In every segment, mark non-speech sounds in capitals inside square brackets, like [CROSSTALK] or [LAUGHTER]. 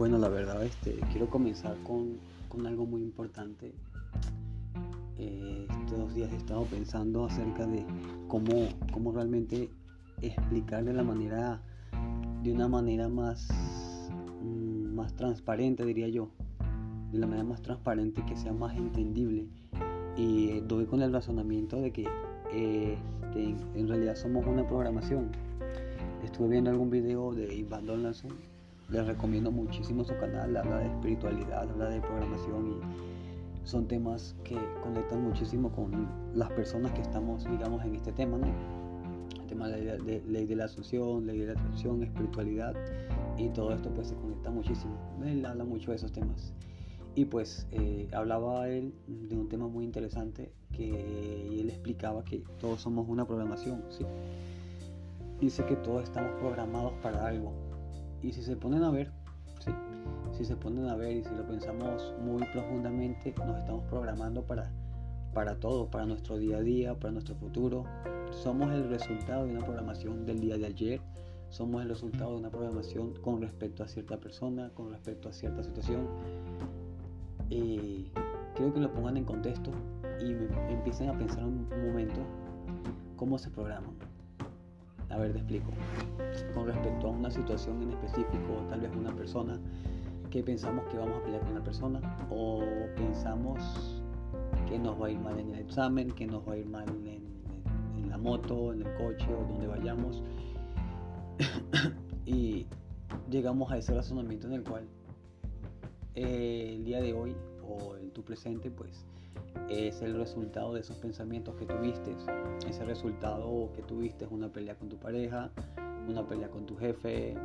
Bueno, la verdad, este, quiero comenzar con, algo muy importante. Eh, estos días he estado pensando acerca de cómo, cómo realmente explicar de la manera, de una manera más, mm, más transparente, diría yo, de la manera más transparente que sea más entendible. Y doy con el razonamiento de que este, en realidad somos una programación. Estuve viendo algún video de Iván Donaldson les recomiendo muchísimo su canal, habla de espiritualidad, habla de programación y son temas que conectan muchísimo con las personas que estamos, digamos, en este tema, ¿no? El tema de, de ley de la asunción, ley de la atracción, espiritualidad y todo esto pues se conecta muchísimo. Él habla mucho de esos temas. Y pues eh, hablaba él de un tema muy interesante que él explicaba que todos somos una programación, ¿sí? Dice que todos estamos programados para algo, y si se ponen a ver, si se ponen a ver y si lo pensamos muy profundamente, nos estamos programando para, para todo, para nuestro día a día, para nuestro futuro. Somos el resultado de una programación del día de ayer, somos el resultado de una programación con respecto a cierta persona, con respecto a cierta situación. Quiero que lo pongan en contexto y empiecen a pensar un momento cómo se programan. A ver, te explico. Con respecto a una situación en específico, tal vez una persona, que pensamos que vamos a pelear con la persona o pensamos que nos va a ir mal en el examen, que nos va a ir mal en, la moto, en el coche o donde vayamos. [COUGHS] y llegamos a ese razonamiento en el cual eh, el día de hoy o en tu presente, pues es el resultado de esos pensamientos que tuviste. Ese resultado que tuviste es una pelea con tu pareja, una pelea con tu jefe,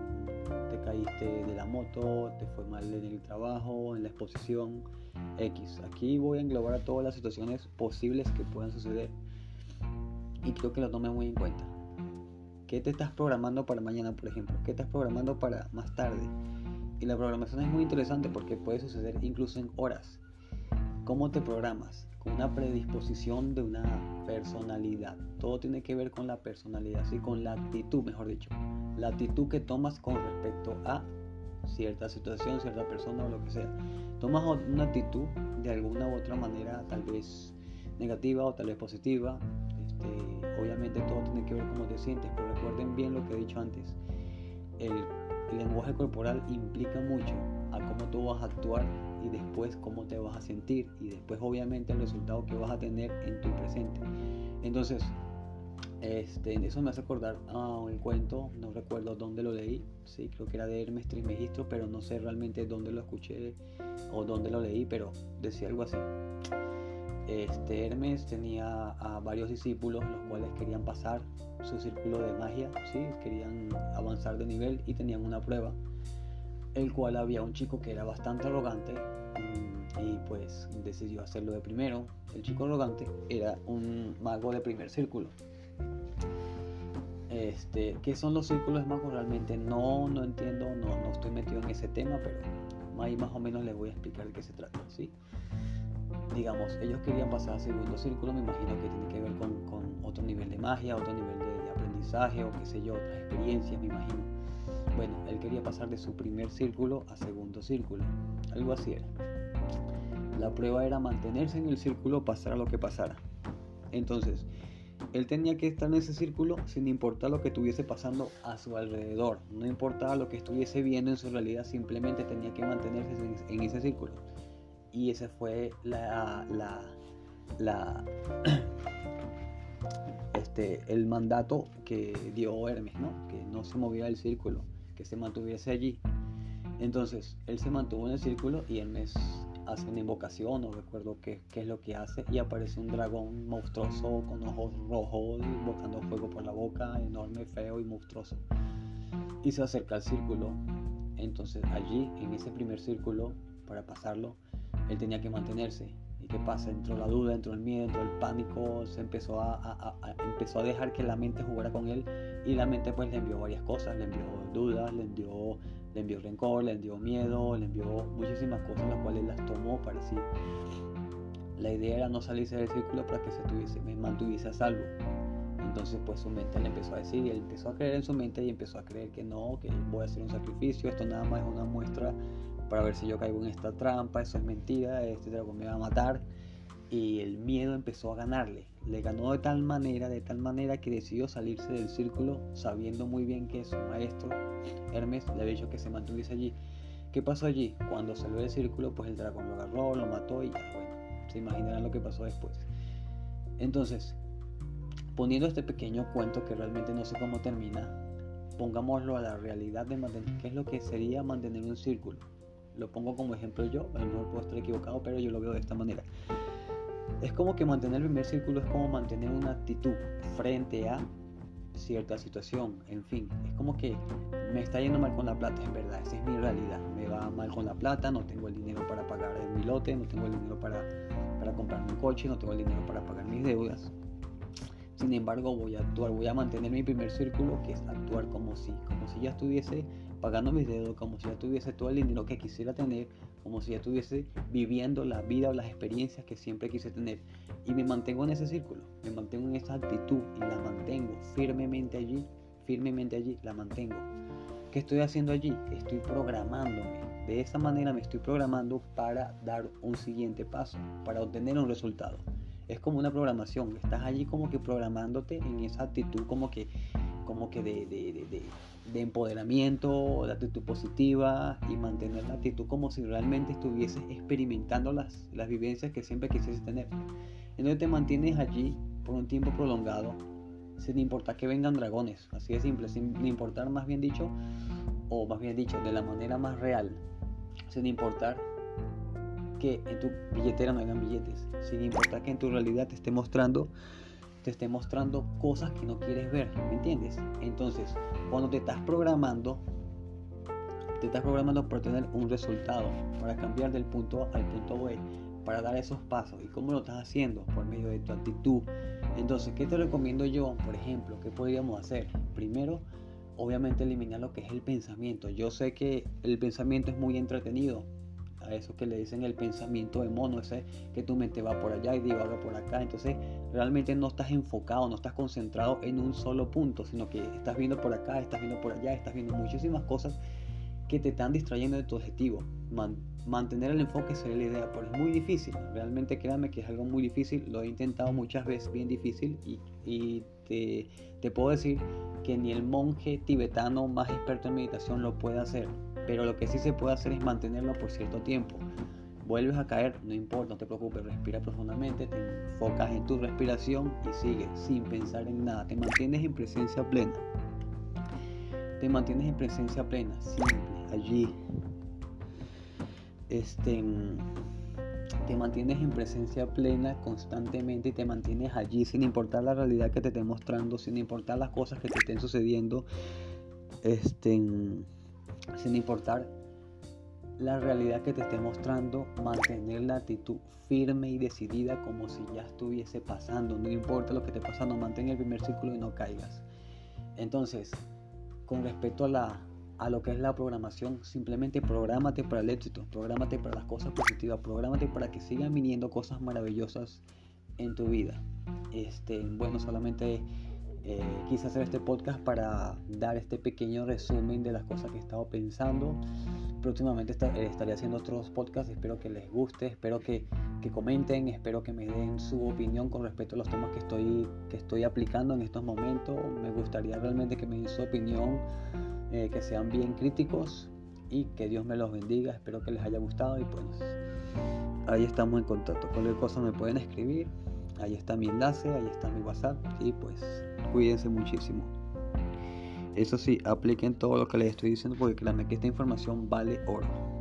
te caíste de la moto, te fue mal en el trabajo, en la exposición X. Aquí voy a englobar a todas las situaciones posibles que puedan suceder y creo que lo tome muy en cuenta. ¿Qué te estás programando para mañana, por ejemplo? ¿Qué estás programando para más tarde? Y la programación es muy interesante porque puede suceder incluso en horas. ¿Cómo te programas? Con una predisposición de una personalidad. Todo tiene que ver con la personalidad, ¿sí? con la actitud, mejor dicho. La actitud que tomas con respecto a cierta situación, cierta persona o lo que sea. Tomas una actitud de alguna u otra manera, tal vez negativa o tal vez positiva. Este, obviamente todo tiene que ver con cómo te sientes, pero recuerden bien lo que he dicho antes. El, el lenguaje corporal implica mucho a cómo tú vas a actuar y después cómo te vas a sentir y después obviamente el resultado que vas a tener en tu presente. Entonces, este, eso me hace acordar un cuento, no recuerdo dónde lo leí, sí, creo que era de Hermes Trismegisto, pero no sé realmente dónde lo escuché o dónde lo leí, pero decía algo así. Este Hermes tenía a varios discípulos los cuales querían pasar su círculo de magia, ¿sí? querían avanzar de nivel y tenían una prueba el cual había un chico que era bastante arrogante mm, y pues decidió hacerlo de primero. El chico arrogante era un mago de primer círculo. Este, ¿Qué son los círculos magos? Realmente no, no entiendo, no, no estoy metido en ese tema, pero ahí más o menos les voy a explicar de qué se trata. ¿sí? Digamos, ellos querían pasar a segundo círculo, me imagino que tiene que ver con, otro nivel de magia, otro nivel de, de aprendizaje o qué sé yo, otras experiencias, me imagino. Bueno, él quería pasar de su primer círculo a segundo círculo. Algo así era. La prueba era mantenerse en el círculo pasara lo que pasara. Entonces, él tenía que estar en ese círculo sin importar lo que estuviese pasando a su alrededor. No importaba lo que estuviese viendo en su realidad, simplemente tenía que mantenerse en, ese círculo. Y ese fue la, la, la [CLEARS THROAT] este, el mandato que dio Hermes, ¿no? que no se movía del círculo que se mantuviese allí. Entonces, él se mantuvo en el círculo y el mes hace una invocación, no recuerdo qué, qué, es lo que hace, y aparece un dragón monstruoso con ojos rojos, invocando fuego por la boca, enorme, feo y monstruoso. Y se acerca al círculo. Entonces, allí, en ese primer círculo, para pasarlo, él tenía que mantenerse. ¿Y qué pasa? Entró la duda, entró el miedo, entró el pánico, se empezó a, empezó a dejar que la mente jugara con él y la mente pues le envió varias cosas, le envió dudas, le envió, le envió rencor, le envió miedo, le envió muchísimas cosas las cuales las tomó para sí. La idea era no salirse del círculo para que se tuviese, me mantuviese a salvo. Entonces pues su mente le empezó a decir y él empezó a creer en su mente y empezó a creer que no, que voy a hacer un sacrificio, esto nada más es una muestra para ver si yo caigo en esta trampa, eso es mentira, este dragón me va a matar. Y el miedo empezó a ganarle. Le ganó de tal manera, de tal manera que decidió salirse del círculo sabiendo muy bien que su maestro, Hermes, le había dicho que se mantuviese allí. ¿Qué pasó allí? Cuando salió del círculo, pues el dragón lo agarró, lo mató y ya, bueno, se imaginarán lo que pasó después. Entonces, poniendo este pequeño cuento que realmente no sé cómo termina, pongámoslo a la realidad de mantener, ¿qué es lo que sería mantener un círculo? Lo pongo como ejemplo yo, a lo mejor puedo estar equivocado, pero yo lo veo de esta manera. Es como que mantener el primer círculo es como mantener una actitud frente a cierta situación, en fin, es como que me está yendo mal con la plata, en verdad, esa es mi realidad, me va mal con la plata, no tengo el dinero para pagar el lote, no tengo el dinero para, para comprarme un coche, no tengo el dinero para pagar mis deudas, sin embargo, voy a actuar, voy a mantener mi primer círculo, que es actuar como si, como si ya estuviese pagando mis deudas, como si ya tuviese todo el dinero que quisiera tener, como si ya estuviese viviendo la vida o las experiencias que siempre quise tener. Y me mantengo en ese círculo, me mantengo en esa actitud y la mantengo firmemente allí, firmemente allí, la mantengo. ¿Qué estoy haciendo allí? Estoy programándome. De esa manera me estoy programando para dar un siguiente paso, para obtener un resultado es como una programación. Estás allí como que programándote en esa actitud como que, como que de, de, de, de, empoderamiento, de actitud positiva y mantener la actitud como si realmente estuvieses experimentando las, las vivencias que siempre quisieses tener. Entonces te mantienes allí por un tiempo prolongado sin importar que vengan dragones. Así de simple, sin importar más bien dicho, o más bien dicho, de la manera más real, sin importar que en tu billetera no hayan billetes, sin importar que en tu realidad te esté mostrando te esté mostrando cosas que no quieres ver, ¿me entiendes? Entonces, cuando te estás programando, te estás programando para tener un resultado, para cambiar del punto A al punto B, para dar esos pasos. ¿Y cómo lo estás haciendo? Por medio de tu actitud. Entonces, ¿qué te recomiendo yo? Por ejemplo, ¿qué podríamos hacer? Primero, obviamente eliminar lo que es el pensamiento. Yo sé que el pensamiento es muy entretenido, a eso que le dicen el pensamiento de mono, ese que tu mente va por allá y divaga por acá. Entonces realmente no estás enfocado, no estás concentrado en un solo punto, sino que estás viendo por acá, estás viendo por allá, estás viendo muchísimas cosas que te están distrayendo de tu objetivo. mantener el enfoque sería la idea, pero es muy difícil. Realmente créanme que es algo muy difícil. Lo he intentado muchas veces, bien difícil. Y, te, te puedo decir que ni el monje tibetano más experto en meditación lo puede hacer pero lo que sí se puede hacer es mantenerlo por cierto tiempo. Vuelves a caer, no importa, no te preocupes, respira profundamente, te enfocas en tu respiración y sigue sin pensar en nada. Te mantienes en presencia plena. Te mantienes en presencia plena, simple, allí. Este, te mantienes en presencia plena constantemente y te mantienes allí sin importar la realidad que te esté mostrando, sin importar las cosas que te estén sucediendo. Este, sin importar la realidad que te esté mostrando, mantener la actitud firme y decidida como si ya estuviese pasando. No importa lo que esté pasando, mantén el primer círculo y no caigas. Entonces, con respecto a, la, a lo que es la programación, simplemente prográmate para el éxito, prográmate para las cosas positivas, prográmate para que sigan viniendo cosas maravillosas en tu vida. Este, bueno, solamente eh, quise hacer este podcast para dar este pequeño resumen de las cosas que he estado pensando. Próximamente eh, estaré haciendo otros podcasts, espero que les guste, espero que, comenten, espero que me den su opinión con respecto a los temas que estoy, que estoy aplicando en estos momentos. Me gustaría realmente que me den su opinión, eh, que sean bien críticos y que Dios me los bendiga. Espero que les haya gustado y pues ahí estamos en contacto. Cualquier cosa me pueden escribir. Ahí está mi enlace, ahí está mi WhatsApp y pues cuídense muchísimo. Eso sí, apliquen todo lo que les estoy diciendo porque créanme que esta información vale oro.